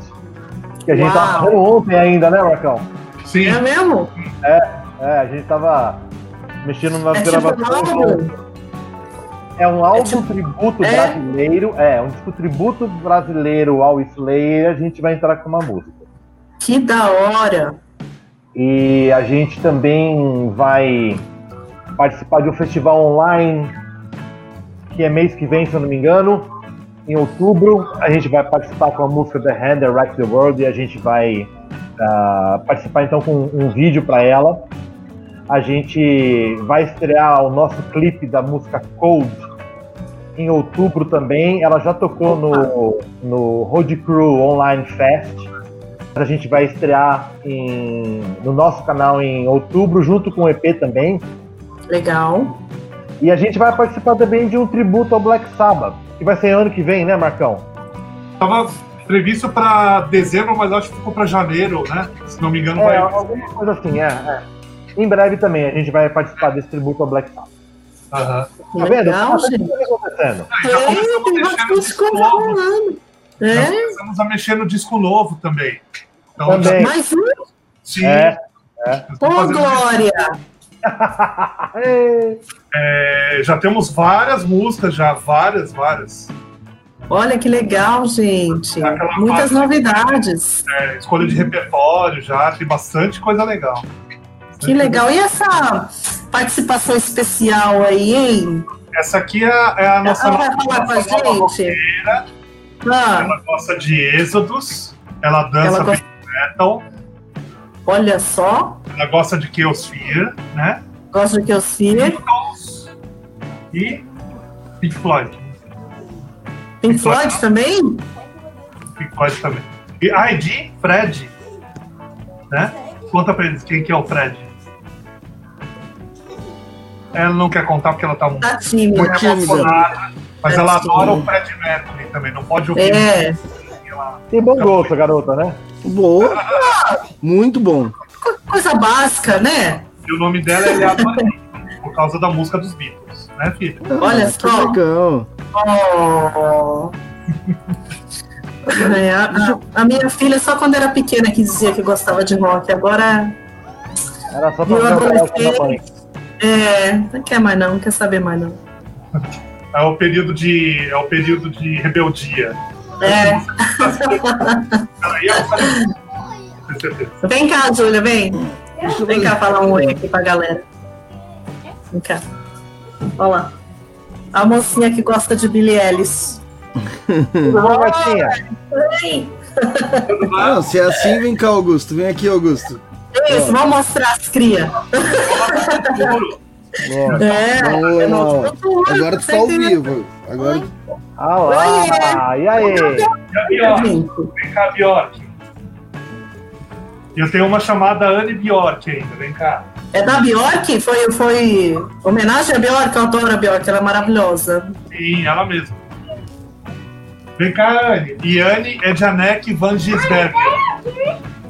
Que a gente Uau. tava ontem ainda, né, Marcão? Sim, É mesmo? É, a gente tava mexendo nas É tipo um gravações. álbum? É um álbum tipo- tributo é? brasileiro, é, um disco tributo brasileiro ao Slayer, a gente vai entrar com uma música. Que da hora! E a gente também vai participar de um festival online que é mês que vem, se eu não me engano, em outubro. A gente vai participar com a música The Hand That Wrecked the World e a gente vai ah, participar então com um vídeo para ela. A gente vai estrear o nosso clipe da música Cold em outubro também. Ela já tocou no, no Road Crew Online Fest. A gente vai estrear em- no nosso canal em outubro, junto com o EP também. Legal. E a gente vai participar também de um tributo ao Black Sabbath, que vai ser ano que vem, né, Marcão? tava previsto para dezembro, mas acho que ficou para janeiro, né? Se não me engano, É, vai. alguma coisa assim, é, é. Em breve também a gente vai participar desse tributo ao Black Sabbath. Aham. Tá vendo? Legal, Bastante gente. coisa acontecendo. Aí já É, começamos a tem mexer no bastante disco coisa novo. rolando. Já É, começamos a mexer no disco novo também. Então, Também. mais um. Sim. É. nós Ô, Glória! É, já temos várias músicas, já, várias, várias. Olha que legal, gente. Aquela Muitas fase- novidades. É, escolha de repertório já, tem bastante coisa legal. Que legal. E essa participação especial aí, hein? Essa aqui é, a- é a nossa. Ela vai falar com a gente? roqueira. Ah, Ela gosta de Êxodos, ela dança Ela gosta- metal, olha só. ela gosta de Chaosphere, né? Gosto de que eu siga. Beatles e Pink Floyd. Pink Floyd também? Pink Floyd também. E ID, Fred. Né? Conta pra eles quem que é o Fred. Ela não quer contar porque ela tá muito, Tá tímida. muito emocionada. Mas Tá ela tímida. adora o Fred Mercury também. Não pode ouvir. É, Tem bom gosto, garota, né? Boa. Muito bom. co- coisa básica, né? E o nome dela é Rigby, por causa da música dos Beatles, né, filha? Olha Ah, que só. legal. Oh. É, a, a- minha filha, só quando era pequena, que dizia que gostava de rock. Agora, Era só pra Viu, adolescente? é, não quer mais não, não quer saber mais não. É o período de, é o período de rebeldia. É, vem cá, Júlia, vem. Vem cá falar um oi aqui pra galera. Vem cá. Olha lá. A mocinha que gosta de Billie Ellis. Tudo bom, gatinha? Vem. Não, se é assim, vem cá, Augusto. Vem aqui, Augusto. Isso, vamos mostrar as crias. Nossa. É, Boa. tô Agora tu tá ao vivo. Agora Ah lá, e aí? E a Bjork, vem cá, Bjork. Eu tenho uma chamada Anne Bjork ainda, vem cá. É da Bjork? Foi, foi homenagem à Bjork? Eu adoro a Bjork, ela é maravilhosa. Sim, ela mesma. Vem cá, Anne. E Anne é Janek Van Gisberger,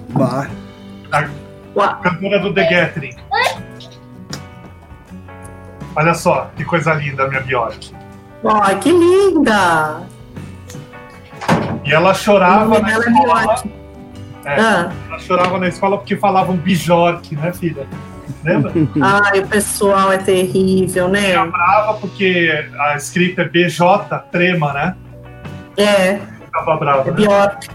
bah. a cantora do The Gathering. Olha só, que coisa linda a minha Bjork. Ai, que linda! E ela chorava na é escola. É, Ah, ela chorava na escola porque falavam Bjork, né, filha? Lembra? ai, o pessoal é terrível, né? Fica brava porque a escrita é BJ, trema, né? É, Ficava brava, é né? Bjork.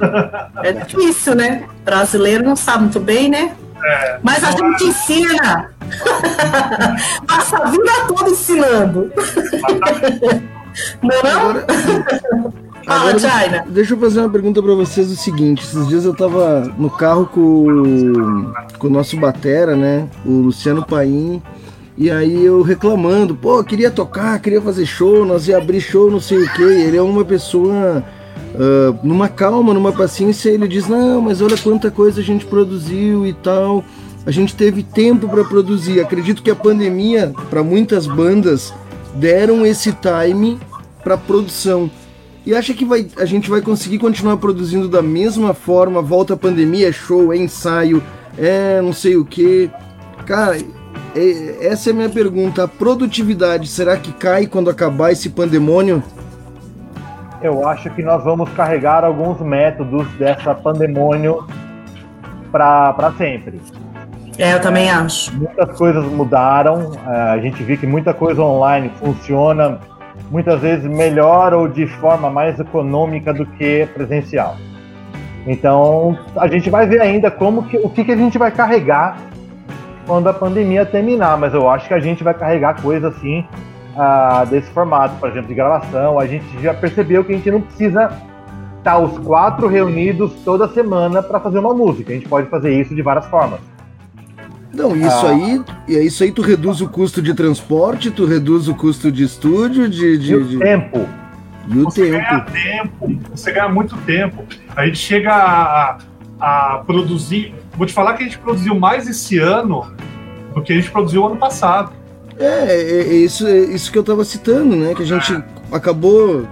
É difícil, né? Brasileiro não sabe muito bem, né? É, Mas a gente ensina. Passa a vida toda ensinando. Não é não? Agora, Fala, Jaina. deixa eu fazer uma pergunta pra vocês o seguinte. Esses dias eu tava no carro com, com o nosso batera, né? O Luciano Paim. E aí eu reclamando, pô, queria tocar, queria fazer show, nós ia abrir show, não sei o quê. E ele é uma pessoa ah, numa calma, numa paciência, ele diz, não, mas olha quanta coisa a gente produziu e tal. A gente teve tempo para produzir. Acredito que a pandemia, para muitas bandas, deram esse time para produção. E acha que vai, a gente vai conseguir continuar produzindo da mesma forma? Volta a pandemia, é show, é ensaio, é não sei o que. Cara, é- essa é a minha pergunta. A produtividade, será que cai quando acabar esse pandemônio? Eu acho que nós vamos carregar alguns métodos dessa pandemônio para sempre. É, eu também acho. Muitas coisas mudaram, eh, a gente viu que muita coisa online funciona muitas vezes melhor ou de forma mais econômica do que presencial. Então, a gente vai ver ainda como que, o que, que a gente vai carregar quando a pandemia terminar, mas eu acho que a gente vai carregar coisa assim ah, desse formato, por exemplo, de gravação. A gente já percebeu que a gente não precisa estar os quatro reunidos toda semana para fazer uma música. A gente pode fazer isso de várias formas. Não, isso Ah. aí, e é isso aí tu reduz o custo de transporte, tu reduz o custo de estúdio, de, de, E o de- tempo. e o Você ganha tempo. tempo, você ganha muito tempo. A gente chega a, a produzir. Vou te falar que a gente produziu mais esse ano do que a gente produziu ano passado. É, é, é isso, é isso que eu tava citando, né? Que a gente acabou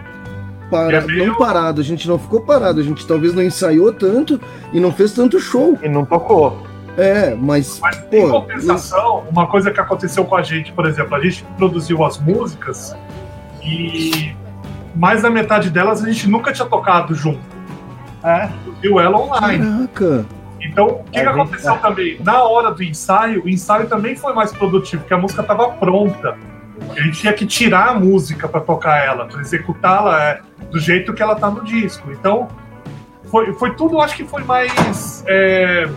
para, não parado, a gente não ficou parado, a gente talvez não ensaiou tanto e não fez tanto show. E não tocou. É, mas, Mas em pô, compensação, uma coisa que aconteceu com a gente, por exemplo, a gente produziu as músicas e mais da metade delas a gente nunca tinha tocado junto. É. Viu ela online. caraca. Então, o que, A que gente- aconteceu também? Na hora do ensaio, o ensaio também foi mais produtivo, porque a música estava pronta. A gente tinha que tirar a música para tocar ela, para executá-la é, do jeito que ela tá no disco. Então, foi, foi tudo, acho que foi mais, é,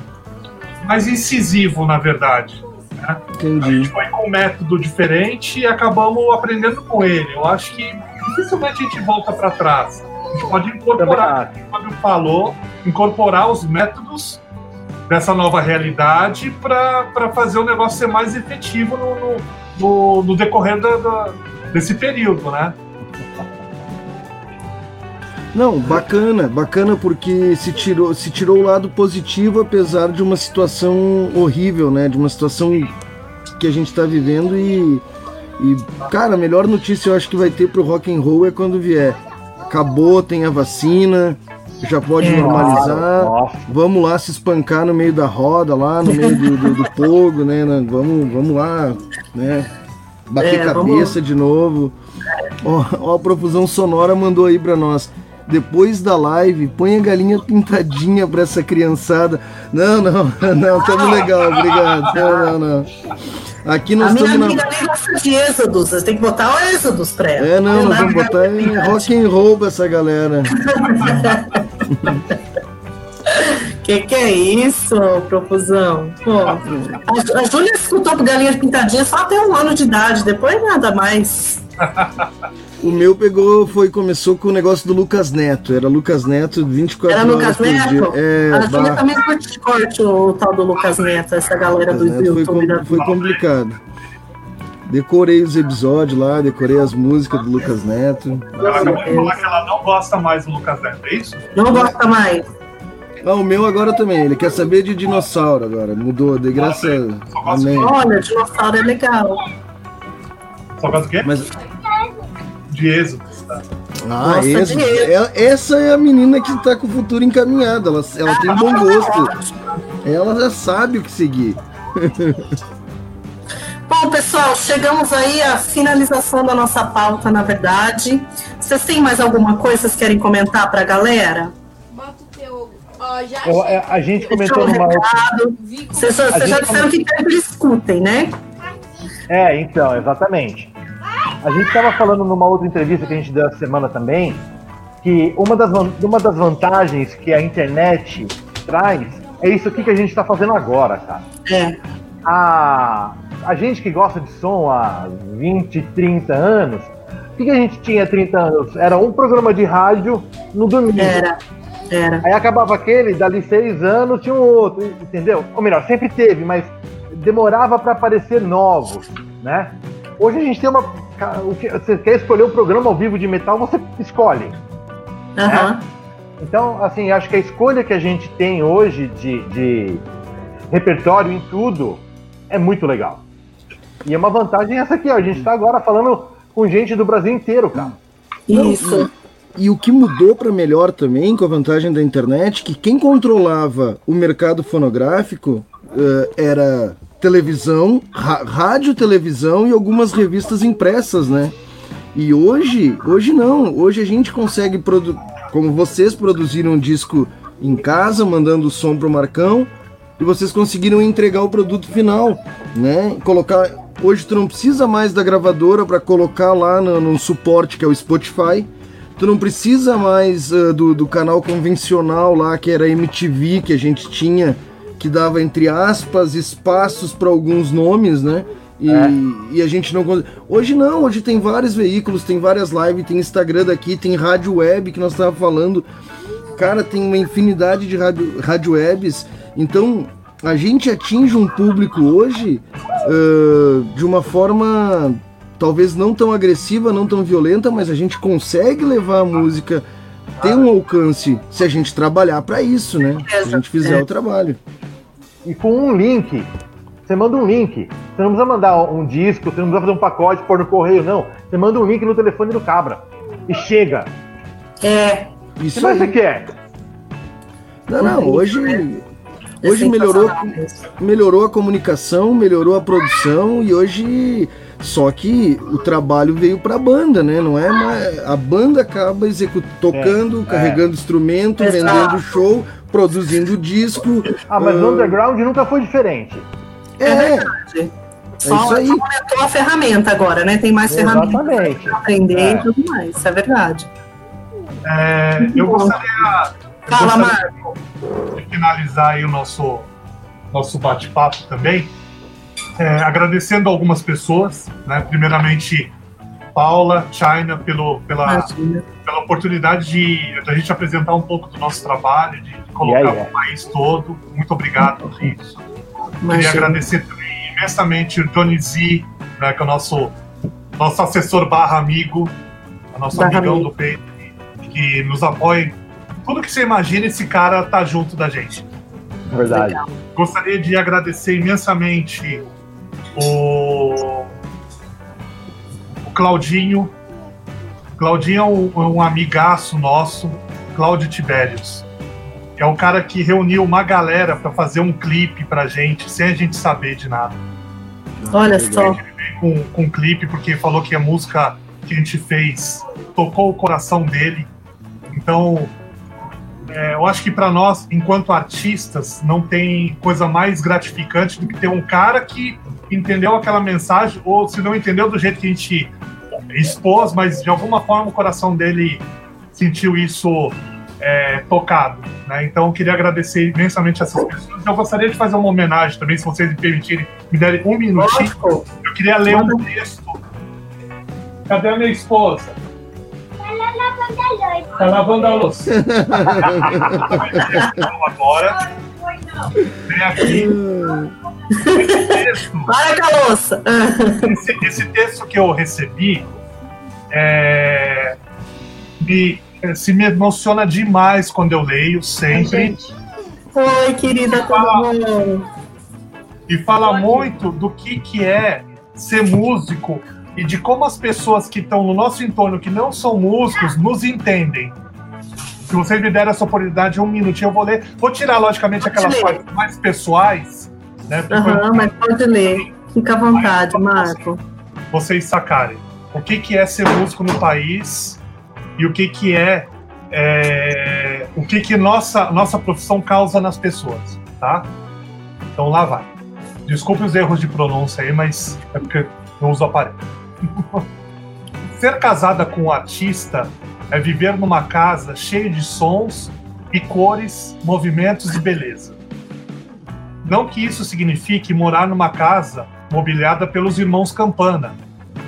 mais incisivo, na verdade. A Entendi. gente foi com um método diferente e acabamos aprendendo com ele. Eu acho que dificilmente a gente volta para trás. A gente pode incorporar acho. o que o Fábio falou, incorporar os métodos dessa nova realidade para fazer o negócio ser mais efetivo no, no, no- no decorrer da- da- desse período, né? Não, bacana, bacana porque se tirou, se tirou o lado positivo apesar de uma situação horrível, né? De uma situação que a gente está vivendo e, e cara, a melhor notícia eu acho que vai ter pro rock and roll é quando vier. Acabou, tem a vacina, já pode é, normalizar. Nossa. Vamos lá se espancar no meio da roda, lá no meio do, do, do fogo, né? Vamos, vamos lá, né? Bater é, cabeça vamos... de novo. Ó, ó, a profusão sonora mandou aí para nós. Depois da live, põe a galinha pintadinha pra essa criançada. Não, não, não, tamo legal, obrigado. Não, não, não. Aqui nós estamos. A minha amiga na... nem gosta de Êxodos, você tem que botar o Êxodos pra ela. É, não, nós vamos botar em rock and roll pra essa galera. Que que é isso, profusão? Pô, a, a Júlia escutou Galinha Pintadinha só até um ano de idade, depois nada mais. O meu pegou, foi, começou com o negócio do Lucas Neto. Era Lucas Neto 24 Era horas Lucas Neto? É, a Júlia também curte corte o tal do Lucas Neto, essa galera Lucas do Neto YouTube. Foi, foi complicado. Decorei os episódios lá, decorei as músicas do Lucas Neto. Ela acabou de falar que ela não gosta mais do Lucas Neto, é isso? Não gosta mais. Ah, o meu agora também, ele quer saber de dinossauro agora. Mudou, de graça. Amém. Olha, dinossauro é legal. Só gosta do quê? Mas, de êxodo. Tá? Ah, Nossa, êxodo. Ela, essa é a menina que está com o futuro encaminhado. Ela, ela tem bom gosto. Ela já sabe o que seguir. Bom, pessoal, chegamos aí à finalização da nossa pauta, na verdade. Vocês têm mais alguma coisa que vocês querem comentar para a galera? Bota o teu. já é, a gente comentou numa outra. Vocês, vocês já disseram que sempre escutem, né? É, então, exatamente. A gente estava falando numa outra entrevista que a gente deu essa semana também, que uma das, uma das vantagens que a internet traz é isso aqui que a gente está fazendo agora, cara. É. A, a gente que gosta de som há 20, 30 anos, o que, que a gente tinha há 30 anos? Era um programa de rádio no domingo. Era. Era. Aí acabava aquele, dali seis anos tinha um outro, entendeu? Ou melhor, sempre teve, mas demorava para aparecer novos, né? Hoje a gente tem uma. Você quer escolher um programa ao vivo de metal, você escolhe. Uhum. Né? Então, assim, acho que a escolha que a gente tem hoje de, de repertório em tudo é muito legal. E é uma vantagem essa aqui, ó. A gente está agora falando com gente do Brasil inteiro, cara. Isso. E, e o que mudou para melhor também, com a vantagem da internet, que quem controlava o mercado fonográfico uh, era televisão, rádio, televisão e algumas revistas impressas, né? E hoje, hoje não. Hoje a gente consegue produzir, como vocês produziram um disco em casa, mandando o som pro Marcão, e vocês conseguiram entregar o produto final, né? Colocar. Hoje tu não precisa mais da gravadora para colocar lá no, no, suporte que é o Spotify. Tu não precisa mais uh, do, do canal convencional lá que era MTV que a gente tinha que dava, entre aspas, espaços para alguns nomes, né? E, é. e, a gente não. Hoje não, hoje tem vários veículos, tem várias lives, tem Instagram daqui, tem rádio web que nós estávamos falando. Cara, tem uma infinidade de rádio, rádio webs. Então, a gente atinge um público hoje uh, de uma forma talvez não tão agressiva, não tão violenta, mas a gente consegue levar a música ter um alcance se a gente trabalhar para isso, né? Se a gente fizer o trabalho e com um link. Você manda um link. Você não precisa mandar um disco, você não precisa fazer um pacote, pôr no correio, não. Você manda um link no telefone do cabra. E chega. É. Isso o que você quer? Não, não, hoje. Hoje melhorou, melhorou a comunicação, melhorou a produção e hoje só que o trabalho veio para a banda, né? Não é mais, a banda acaba tocando, é, carregando é. instrumento, Exato. vendendo show, produzindo disco. Ah, mas uh... no underground nunca foi diferente. É, é verdade. É só, isso aí. aumentou a ferramenta agora, né? Tem mais ferramentas para aprender é. e tudo mais. Isso é verdade. É, eu gostaria, Fala, gostaria de finalizar aí o nosso, nosso bate-papo também, é, agradecendo algumas pessoas, né? Primeiramente, Paula, China, pelo, pela, pela oportunidade de, de, a gente apresentar um pouco do nosso trabalho, de, de colocar yeah, yeah. o país todo. Muito obrigado por isso. Imagina. Queria agradecer também imensamente o Johnny Z, né, que é o nosso, nosso assessor barra amigo, o nosso barra amigão amigo. do peito, que nos apoia. Tudo que você imagina, esse cara tá junto da gente. Verdade. Legal. Gostaria de agradecer imensamente o Claudinho. Claudinho é um, é um amigaço nosso, Cláudio Tibérios. É o cara que reuniu uma galera para fazer um clipe pra gente, sem a gente saber de nada. Olha só. Com, com um clipe, porque falou que a música que a gente fez tocou o coração dele. Então, é, eu acho que para nós, enquanto artistas, não tem coisa mais gratificante do que ter um cara que entendeu aquela mensagem, ou se não entendeu do jeito que a gente expôs, mas de alguma forma o coração dele sentiu isso é, tocado. Né? Então, eu queria agradecer imensamente essas pessoas. Eu gostaria de fazer uma homenagem também, se vocês me permitirem, me derem um minutinho. Eu queria ler um texto. Cadê a minha esposa? Tá lavando a louça. Agora, vem aqui. Esse texto, Para com a louça. esse, esse texto que eu recebi é, me, se me emociona demais quando eu leio, sempre. Oi, querida, tudo bom? e fala muito do que, que é ser músico e de como as pessoas que estão no nosso entorno, que não são músicos, nos entendem. Se vocês me derem essa oportunidade, um minutinho, eu vou ler. Vou tirar, logicamente, aquelas ler. partes mais pessoais, né? Aham, mas pode ler. Fica à vontade, Marco. vocês sacarem o que, que é ser músico no país e o que, que é, é, o que, que nossa, nossa profissão causa nas pessoas, tá? Então lá vai. Desculpe os erros de pronúncia aí, mas é porque eu uso aparelho. Ser casada com um artista é viver numa casa cheia de sons e cores, movimentos e beleza. Não que isso signifique morar numa casa mobiliada pelos irmãos Campana,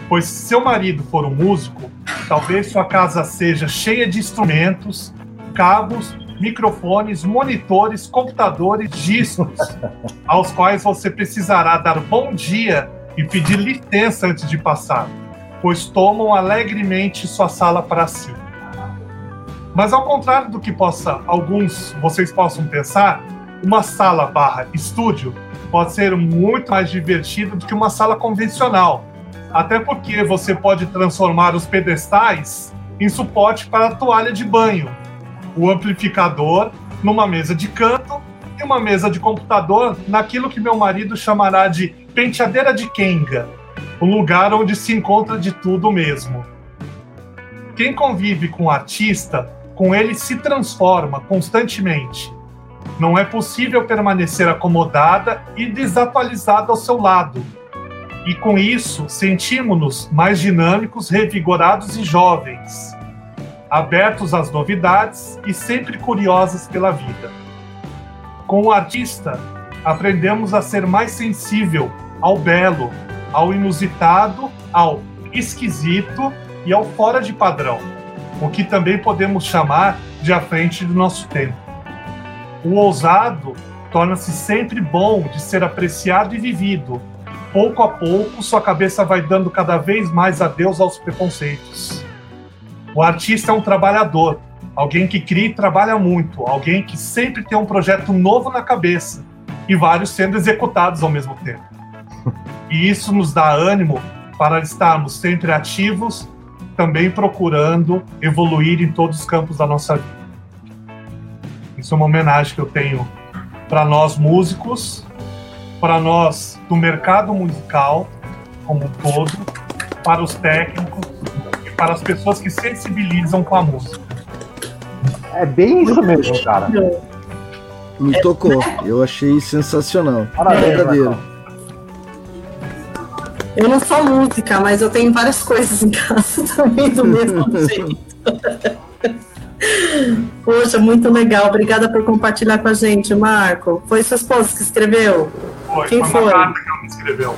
pois se seu marido for um músico, talvez sua casa seja cheia de instrumentos, cabos, microfones, monitores, computadores, discos, aos quais você precisará dar bom dia e pedir licença antes de passar, pois tomam alegremente sua sala para si. Mas ao contrário do que possa alguns vocês possam pensar, uma sala barra estúdio pode ser muito mais divertido do que uma sala convencional. Até porque você pode transformar os pedestais em suporte para a toalha de banho, o amplificador numa mesa de canto e uma mesa de computador naquilo que meu marido chamará de penteadeira de Kenga, o lugar onde se encontra de tudo mesmo. Quem convive com o artista, com ele se transforma constantemente. Não é possível permanecer acomodada e desatualizada ao seu lado. E com isso, sentimos-nos mais dinâmicos, revigorados e jovens, abertos às novidades e sempre curiosos pela vida. Com o artista, aprendemos a ser mais sensível ao belo, ao inusitado, ao esquisito e ao fora de padrão, o que também podemos chamar de à frente do nosso tempo. O ousado torna-se sempre bom de ser apreciado e vivido. Pouco a pouco, sua cabeça vai dando cada vez mais adeus aos preconceitos. O artista é um trabalhador, alguém que cria e trabalha muito, alguém que sempre tem um projeto novo na cabeça e vários sendo executados ao mesmo tempo. E isso nos dá ânimo para estarmos sempre ativos, também procurando evoluir em todos os campos da nossa vida. Isso é uma homenagem que eu tenho para nós músicos, para nós do mercado musical como um todo, para os técnicos e para as pessoas que sensibilizam com a música. É bem isso mesmo, cara. Me tocou. Eu achei sensacional. Parabéns, Verdadeiro. Eu não sou música, mas eu tenho várias coisas em casa também do mesmo jeito. Poxa, muito legal. Obrigada por compartilhar com a gente, Marco. Foi sua esposa que escreveu? Foi, Quem foi foi? uma carta que ela me escreveu.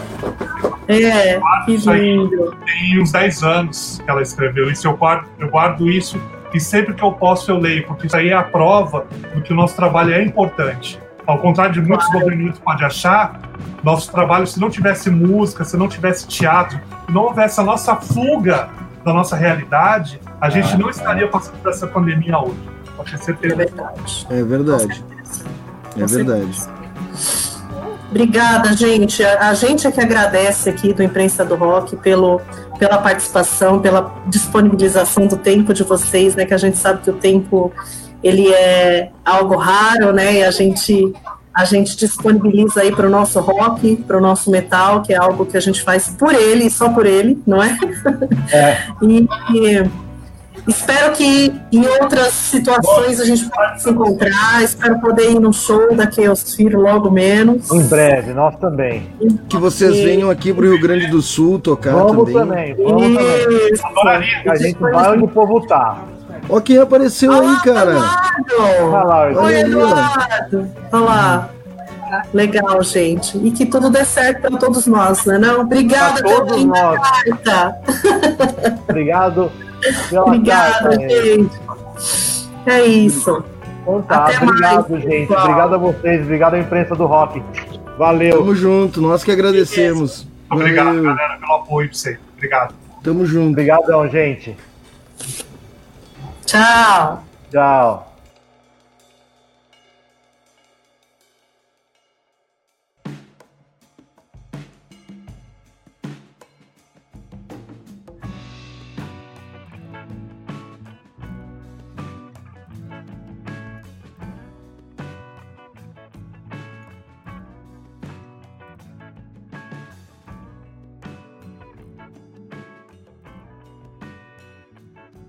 É, que Isso aí. lindo. Tem uns 10 anos que ela escreveu isso. Eu guardo, eu guardo isso e sempre que eu posso eu leio, porque isso aí é a prova do que o nosso trabalho é importante. Ao contrário de muitos governistas podem achar, nosso trabalho, se não tivesse música, se não tivesse teatro, se não houvesse a nossa fuga da nossa realidade, a gente não estaria passando por essa pandemia hoje. Pode ter É certeza. verdade. É verdade. É verdade. Obrigada, gente. A, gente é que agradece aqui do Imprensa do Rock pelo, pela participação, pela disponibilização do tempo de vocês, né? Que a gente sabe que o tempo ele é algo raro, né? E a gente a gente disponibiliza aí para o nosso rock, para o nosso metal, que é algo que a gente faz por ele e só por ele, não é? É. E, e espero que em outras situações a gente possa se encontrar. Espero poder ir no show da Chaos Fear logo menos. Em breve, nós também. Que vocês E- venham aqui pro Rio Grande do Sul tocar Vamos também. também, vamos também. Isso. A gente vai onde o povo tá. Ó quem apareceu aí, cara. Olha lá, Oi. Eduardo. Olha lá. Legal, gente. E que tudo dê certo para todos nós, né? Não? Obrigada pela carta. Obrigado Obrigada, aí. gente. É isso. Então tá, Até obrigado, mais, gente. pessoal. Obrigado a vocês, obrigado à imprensa do rock. Valeu. Tamo junto, nós que agradecemos. Obrigado, Valeu. galera, pelo apoio pra você. Obrigado. Tamo junto. Obrigadão, gente. Tchau. Tchau.